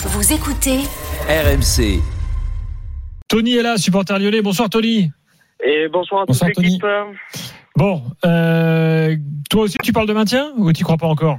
Vous écoutez RMC. Tony est là, supporter lyonnais. Bonsoir Tony. Et bonsoir à Bonsoir, toute l'équipe. Bon, euh, toi aussi tu parles de maintien ou tu crois pas encore?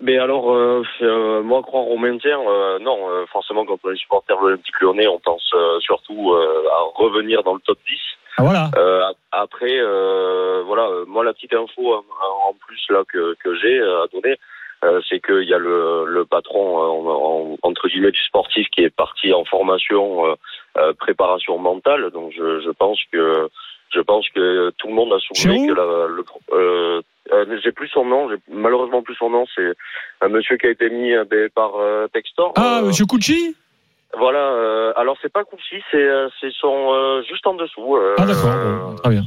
Mais alors, euh, euh, moi, croire au maintien, euh, non. euh, forcément, quand on est supporter de l'Olympique lyonnais, on pense euh, surtout euh, à revenir dans le top 10. Ah voilà. Euh, après, euh, voilà, moi, la petite info hein, en plus là que, que j'ai à donner, euh, c'est qu'il y a le, le patron, euh, en- en- entre guillemets, du sportif qui est parti en formation, euh, euh, préparation mentale. Donc, je, je pense que je pense que tout le monde a Chéroux que la, le, euh, euh, j'ai plus son nom, j'ai malheureusement plus son nom. C'est un monsieur qui a été mis par euh, Textor. Ah, monsieur Cucci? Voilà. euh, alors c'est pas Kouchi, c'est euh, c'est son euh, juste en dessous. euh, Ah d'accord, euh, très bien.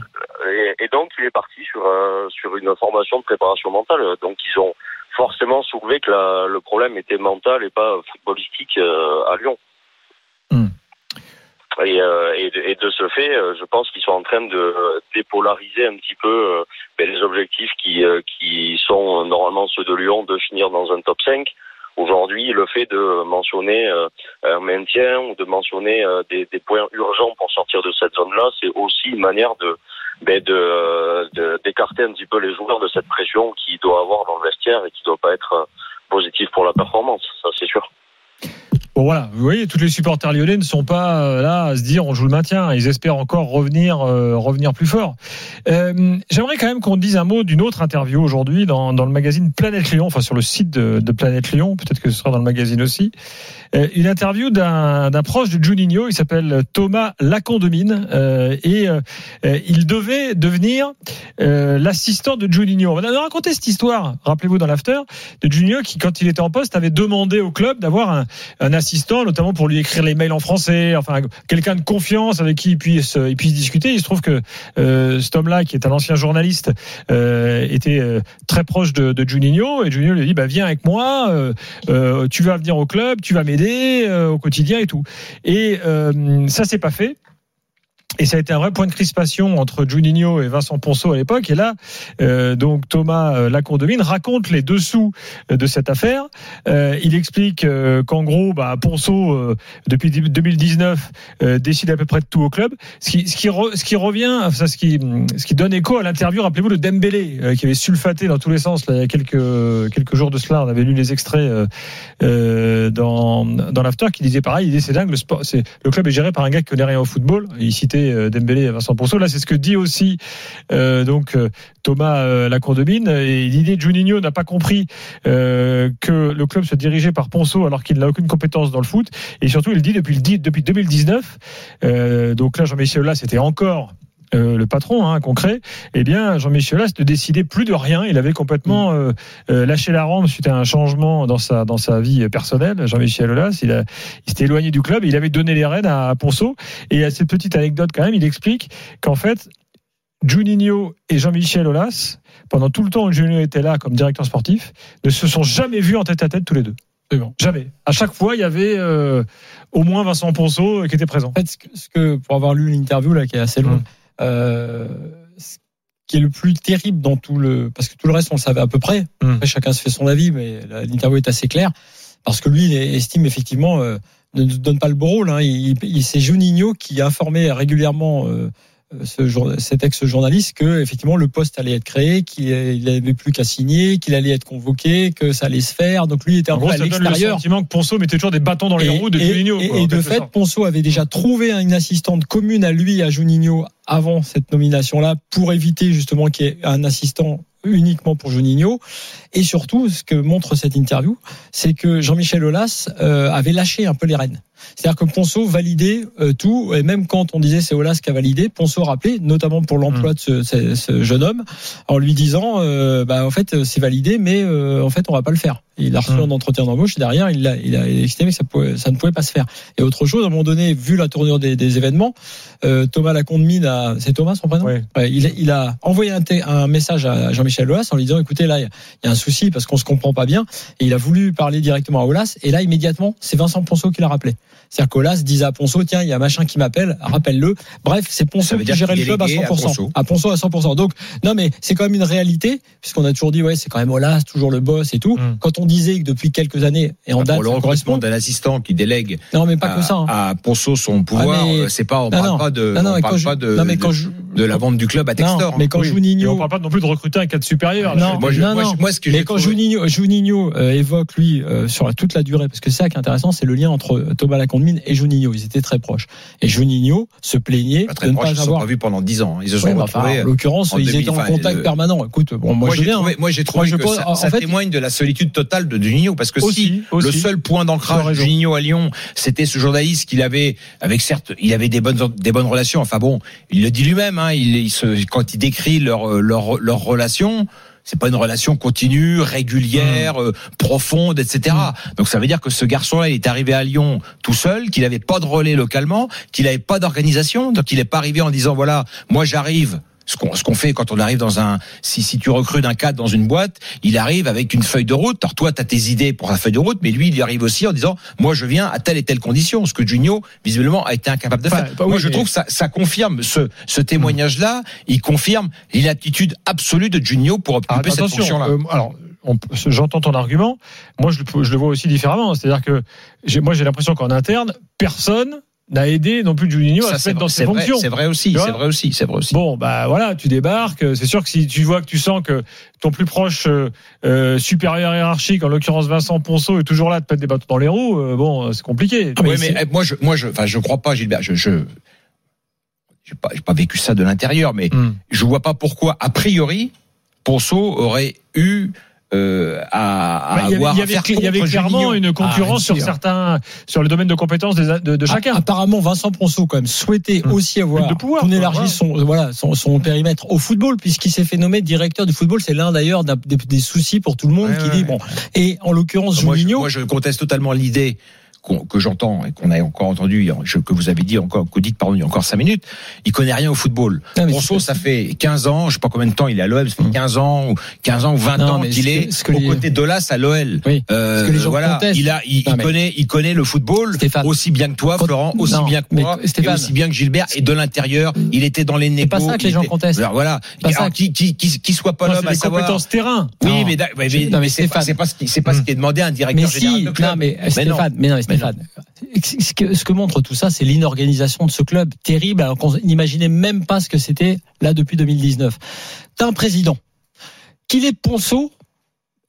et, et donc il est parti sur euh, sur une formation de préparation mentale. Donc ils ont forcément soulevé que la, le problème était mental et pas footballistique euh, à Lyon. Hmm. Et, euh, et, de, et de ce fait, je pense qu'ils sont en train de dépolariser un petit peu ben, les objectifs qui, euh, qui sont normalement ceux de Lyon de finir dans un top 5. Aujourd'hui, le fait de mentionner euh, un maintien ou de mentionner euh, des, points urgents pour sortir de cette zone-là, c'est aussi une manière de ben, de, de- d'écarter un petit peu les joueurs de cette pression qui doit avoir dans le vestiaire et qui doit pas être euh, positive pour la performance, ça c'est sûr. Bon voilà, vous voyez, tous les supporters lyonnais ne sont pas euh, là à se dire on joue le maintien. Ils espèrent encore revenir, euh, revenir plus fort. Euh, J'aimerais quand même qu'on dise un mot d'une autre interview aujourd'hui dans, dans le magazine Planète Lyon, enfin sur le site de, Planète Lyon. Peut-être que ce sera dans le magazine aussi. Euh, une interview d'un d'un proche de Juninho. Il s'appelle Thomas Lacondemine euh, et il devait devenir l'assistant de Juninho. On a raconté cette histoire. Rappelez-vous dans l'after de Juninho qui, quand il était en poste, avait demandé au club d'avoir un, un assistant, notamment pour lui écrire les mails en français, enfin quelqu'un de confiance avec qui il puisse, il puisse discuter. Il se trouve que euh, cet homme-là, qui est un ancien journaliste, euh, était euh, très proche de, de Juninho et Juninho lui dit bah viens avec moi, euh, euh, tu vas venir au club, tu vas m'aider euh, au quotidien et tout. Et euh, ça c'est pas fait. Et ça a été un vrai point de crispation entre Juninho et Vincent Ponceau à l'époque. Et là, euh, donc Thomas euh, Lacondemine raconte les dessous euh, de cette affaire. Euh, il explique euh, qu'en gros, bah, Ponceau, euh, depuis 2019, euh, décide à peu près de tout au club. Ce qui, ce qui, revient, enfin, ce qui, ce qui donne écho à l'interview, rappelez-vous, de Dembélé, qui avait sulfaté dans tous les sens là, il y a quelques, quelques jours de cela. On avait lu les extraits dans, dans l'after qui disait pareil. Il disait c'est dingue, le, sport, le club est géré par un gars qui connaît rien au football. Il citait euh, Dembélé et Vincent Ponceau. Là, c'est ce que dit aussi euh, donc euh, Thomas euh, Lacondemine. Et l'idée de Juninho n'a pas compris que le club se dirigeait par Ponceau alors qu'il n'a aucune compétence dans le foot. Et surtout, il dit depuis, le dit- depuis 2019, euh, donc là, Jean-Michel Aulas c'était encore euh, le patron hein, concret, eh bien Jean-Michel Aulas ne décidait plus de rien. Il avait complètement euh, euh, lâché la rampe suite à un changement dans sa dans sa vie personnelle. Jean-Michel Aulas, il, a, il s'était éloigné du club. Il avait donné les rênes à, à Ponceau. Et à cette petite anecdote quand même, il explique qu'en fait Juninho et Jean-Michel Aulas, pendant tout le temps où Juninho était là comme directeur sportif, ne se sont jamais vus en tête à tête tous les deux. Jamais. À chaque fois, il y avait euh, au moins Vincent Ponceau qui était présent. En fait, ce que, ce que- pour avoir lu l'interview là, qui est assez longue, Mm. Euh, ce qui est le plus terrible dans tout le, parce que tout le reste on le savait à peu près. Mm. Après, chacun se fait son avis, mais l'interview est assez claire parce que lui, il estime effectivement euh, ne donne pas le beau rôle. Hein. Il, il- c'est Juninho qui informait régulièrement euh, ce jour, cet ex-journaliste que effectivement le poste allait être créé, qu'il n'avait plus qu'à signer, qu'il allait être convoqué, que ça allait se faire. Donc lui il était un peu à donne le l'extérieur. sentiment que Ponceau mettait toujours des bâtons dans les roues de et, Juninho. et- quoi, et en de fait, sorte. Ponceau avait déjà trouvé une assistante commune à lui, à Juninho, avant cette nomination-là, pour éviter justement qu'il y ait un assistant uniquement pour Juninho. Et surtout, ce que montre cette interview, c'est que Jean-Michel Aulas euh, avait lâché un peu les rênes. C'est-à-dire que Ponceau validait euh, tout, et même quand on disait c'est Aulas qui a validé, Ponceau rappelait, notamment pour l'emploi de ce, ce- ce jeune homme, en lui disant, euh, bah, en fait, c'est validé, mais euh, en fait, on va pas le faire. Il a reçu Mm. un entretien d'embauche, et derrière, il a, il a estimé que ça, pouvait- ça ne pouvait pas se faire. Et autre chose, à un moment donné, vu la tournure des, des événements, euh, Thomas Lacondemine a, c'est Thomas son prénom? Ouais. Ouais, il, a- il a envoyé un, un message à Jean-Michel Aulas en lui disant, écoutez, là, il y a- un souci parce qu'on se comprend pas bien. Et il a voulu parler directement à Aulas. Et là, immédiatement, c'est Vincent Ponceau qui l'a rappelé. C'est-à-dire qu'Olas disait à Ponceau, tiens, il y a machin qui m'appelle, rappelle-le. Bref, c'est Ça Ponceau veut qui dire gérait le club à déléguait à 100%. Ponceau. À Ponceau à 100%. Donc, non, mais c'est quand même une réalité, puisqu'on a toujours dit, ouais, c'est quand même Olas, toujours le boss et tout. Mm. Quand on disait que depuis quelques années, et en Bah, date, pour le recrutement correspond. d'un assistant qui délègue Non, mais pas à, que ça. hein. à Ponceau son pouvoir, Ah, mais- euh, c'est pas, on Non, parle non. pas de, Non, non, on mais parle quand je- pas de, non, mais quand de- je- de la vente du club à Textor. Non, mais quand Oui. Et Juninho, on parle pas non plus de recruter un cadre supérieur. Non, moi, je- non, moi, non. je- moi, ce que Mais j'ai quand Juninho, évoque lui sur toute la durée, parce que c'est ça qui est intéressant, c'est le lien entre Thomas Lacondemine et Juninho. Ils étaient très proches. Et Juninho se plaignait pas très de ne proches, pas ils se sont avoir. pas vus pendant 10 ans. Ils se sont Ouais, bah, retrouvés. en l'occurrence, en ils 2000, étaient en contact permanent. Écoute, bon, moi, moi, j'ai trouvé, hein. moi, trouvé Moi, je que pense- ça, en ça fait- témoigne de la solitude totale de Juninho, parce que Aussi, si aussi. le seul point d'ancrage de. Juninho à Lyon, c'était ce journaliste qu'il avait, avec certes, il avait des bonnes, des bonnes relations. Enfin bon, il le dit lui-même, hein, il, il se, quand il décrit leur, euh, leur, leur relation, c'est pas une relation continue, régulière, Mmh. euh, profonde, etc. Donc ça veut dire que ce garçon-là, il est arrivé à Lyon tout seul, qu'il n'avait pas de relais localement, qu'il n'avait pas d'organisation, donc il n'est pas arrivé en disant voilà, moi j'arrive. Ce qu'on ce qu'on fait quand on arrive dans un si si tu recrutes un cadre dans une boîte, il arrive avec une feuille de route. Alors toi tu as tes idées pour la feuille de route, mais lui il y arrive aussi en disant moi je viens à telle et telle condition, ce que Junio visiblement a été incapable de Enfin, faire. bah oui, moi je mais- trouve que ça ça confirme ce ce témoignage là, il confirme l'inaptitude absolue de Junio pour Ah, occuper cette attention, fonction là. euh, alors, j'entends ton argument. Moi, je le, je le vois aussi différemment. C'est-à-dire que moi, j'ai l'impression qu'en interne, personne n'a aidé non plus Juninho à Ça, se c'est mettre dans ses vrai, fonctions. c'est vrai aussi, c'est vrai aussi, c'est vrai aussi. Bon, bah voilà, tu débarques. C'est sûr que si tu vois que tu sens que ton plus proche euh, euh, supérieur hiérarchique, en l'occurrence Vincent Ponceau, est toujours là de mettre des bâtons dans les roues, euh, bon, c'est compliqué. Oui, mais eh, moi, je, moi, je, enfin, je crois pas, Gilbert. Je, je, j'ai pas, j'ai pas vécu ça de l'intérieur, mais Hmm. je vois pas pourquoi, a priori, Ponceau aurait eu euh, à, à Bah, il y avait, avoir il y à avait faire cl- il y avait clairement une concurrence Ah, sur certains, sur le domaine de compétences des- de, de chacun. A- Apparemment, Vincent Ponceau quand même souhaitait Hum. aussi avoir De pouvoir, qu'on élargisse son voilà son, son périmètre au football puisqu'il s'est fait nommer directeur du football. C'est l'un d'ailleurs des, des soucis pour tout le monde Ouais, qui ouais, dit ouais. bon. Et en l'occurrence, Juninho, moi, je conteste totalement l'idée qu'on- que j'entends et qu'on a encore entendu, que vous avez dit encore, que vous dites pardon, il y a encore cinq minutes, il connaît rien au football. C'est- ça fait 15 ans, je sais pas combien de temps il est à l'OL, ça fait Hum. 15 ans ou 15 ans ou 20 Non, ans qu'il est que- aux côtés d'Olas à l'OL. Oui, Euh, voilà, il a, il, Non, il mais- connaît, il connaît le football Stéphane. aussi bien que toi, Florent, aussi Non, bien que moi, et aussi bien que Gilbert. Et de l'intérieur, il était dans les négos. pas ça que les gens contestent. Alors, voilà. Alors, qui, qui, qui, qui soit pas l'homme c'est à savoir. compétences terrain. Oui, mais, mais, mais- c'est pas, c'est pas ce qui, c'est ce qui est demandé à un directeur général de club. mais Mais non. Stéphane, mais non mais Stéphane, ce que, ce que montre tout ça, c'est l'inorganisation de ce club terrible, alors qu'on n'imaginait même pas ce que c'était là depuis 2019. T'as un président, qu'il est ponceau,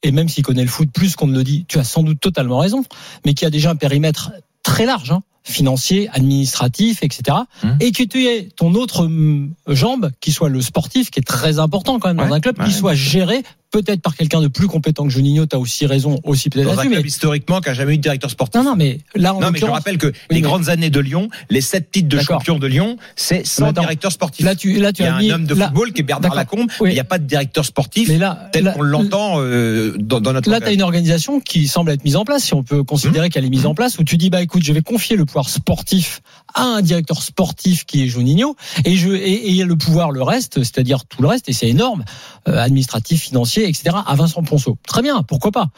et même s'il connaît le foot plus qu'on ne le dit, tu as sans doute totalement raison, mais qui a déjà un périmètre très large, hein, financier, administratif, etc. Et que tu aies ton autre hum, jambe, qui soit le sportif, qui est très important quand même dans Ouais, un club, qui soit géré peut-être par quelqu'un de plus compétent que Juninho, tu as aussi raison, aussi peut-être Dans un club mais historiquement qui a jamais eu de directeur sportif. non, non, mais là, en Non, mais je rappelle que les mais- grandes années de Lyon, les sept titres de champion de Lyon, c'est sans attends, directeur sportif. là, tu, là, tu Il y a as un mis, homme de là- football qui est Bernard. Lacombe, Oui. mais il n'y a pas de directeur sportif mais là, tel qu'on l'entend euh, dans, dans notre Là, tu as une organisation qui semble être mise en place, si on peut Mmh. considérer qu'elle est mise en place, où tu dis, bah écoute, je vais confier le pouvoir sportif à un directeur sportif qui est Juninho, et je et, et le pouvoir, le reste, c'est-à-dire tout le reste, et c'est énorme, euh, administratif, financier, etc., à Vincent Ponceau. Très bien, pourquoi pas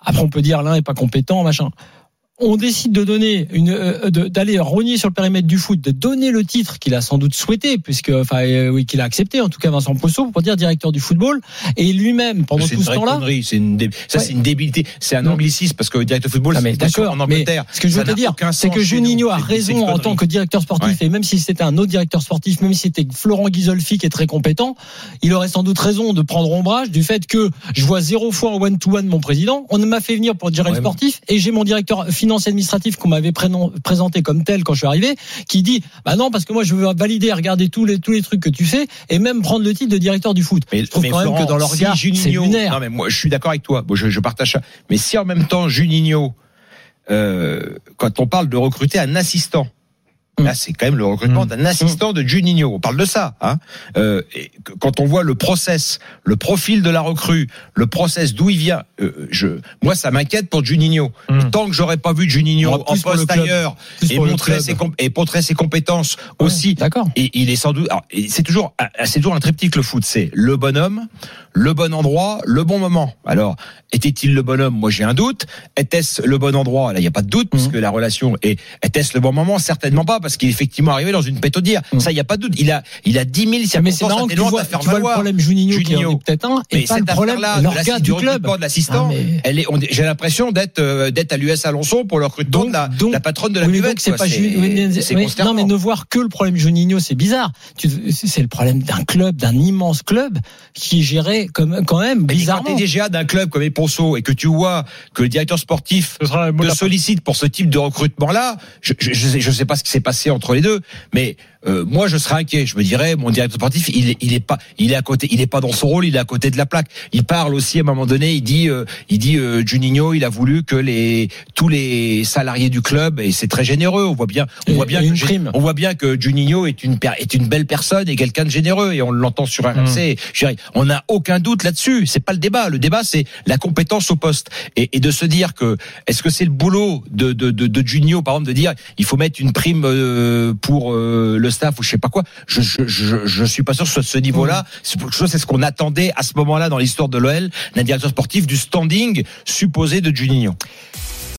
Après, on peut dire l'un est pas compétent, machin. On décide de donner une, euh, de- d'aller rogner sur le périmètre du foot, de donner le titre qu'il a sans doute souhaité, puisque, enfin, euh, oui, qu'il a accepté, en tout cas Vincent Ponceau, pour dire directeur du football, et lui-même pendant tout ce temps-là. c'est une dé- ça Ouais. c'est une débilité, c'est un Non. anglicisme parce que directeur de football Ah, c'est d'accord, en Angleterre. Ce que je veux te dire, c'est que Juninho a raison en tant que directeur sportif, et même si c'était un autre directeur sportif, même si c'était Florent Ghisolfi qui est très compétent, il aurait sans doute raison de prendre ombrage du fait que je vois zéro fois en one-to-one mon président. On m'a fait venir pour gérer Ouais, sportif, et j'ai mon directeur financier administratif qu'on m'avait présenté comme tel quand je suis arrivé, qui dit, bah non, parce que moi je veux valider et regarder tous les, tous les trucs que tu fais, et même prendre le titre de directeur du foot. Mais, je trouve mais quand même Florent, que dans leur si regard, c'est lunaire. Non mais moi je suis d'accord avec toi. Bon, je, je partage ça. Mais si en même temps Juninho, euh, quand on parle de recruter un assistant. Là, c'est quand même le recrutement Mm. d'un assistant de Juninho. On parle de ça. Hein. Euh, et quand on voit le process, le profil de la recrue, le process d'où il vient, euh, je, moi, ça m'inquiète pour Juninho. Mm. Tant que j'aurais pas vu Juninho en poste ailleurs et montrer, ses, et montrer ses compétences Ouais, aussi D'accord. et il est sans doute. C'est toujours, c'est toujours un triptyque le foot. C'est le bonhomme, le bon endroit, le bon moment. Alors, était-il le bonhomme? Moi, j'ai un doute. Était-ce le bon endroit? Là, il n'y a pas de doute, puisque la relation est. Était-ce le bon moment? Certainement pas, parce qu'il est effectivement arrivé dans une pétodière. Ça, il n'y a pas de doute. Il a, il a 10 000 Mais c'est circonstances marrant que tu vois, à faire tu vois le problème Juninho, Juninho. peut-être un, et Mais pas le problème de la- du du club. de l'assistant, Ah, mais- elle est, on est- j'ai l'impression d'être, euh, d'être à l'US Alonso pour le recrutement Donc- de la, donc- la patronne de la Oui, mais buvette. donc c'est quoi. pas C'est- oui. Non, mais ne voir que le problème Juninho, c'est bizarre. C'est le problème d'un club, d'un immense club qui est géré comme quand même Mais quand bizarrement. t'es DGA d'un club comme Eponso et que tu vois que le directeur sportif te sollicite pour ce type de recrutement-là, je, je, je, sais, je sais pas ce qui s'est passé entre les deux, mais euh, moi je serais inquiet. Je me dirais, mon directeur sportif, il est, il est pas, il est à côté, il est pas dans son rôle, il est à côté de la plaque. Il parle aussi à un moment donné, il dit, euh, il dit, euh, Juninho, il a voulu que les tous les salariés du club et c'est très généreux. On voit bien, on Et- voit bien que prime. on voit bien que Juninho est une est une belle personne et quelqu'un de généreux et on l'entend sur RMC. Dirais, on n'a aucun doute là-dessus. C'est pas le débat. Le débat, c'est la compétence au poste et, et de se dire que est-ce que c'est le boulot de de de, de Juninho, par exemple, de dire il faut mettre une prime euh, pour le staff ou je sais pas quoi. Je je je, je suis pas sûr que ce soit de ce niveau-là. C'est pour- C'est ce qu'on attendait à ce moment-là dans l'histoire de l'OL, d'un directeur sportif du standing supposé de Juninho.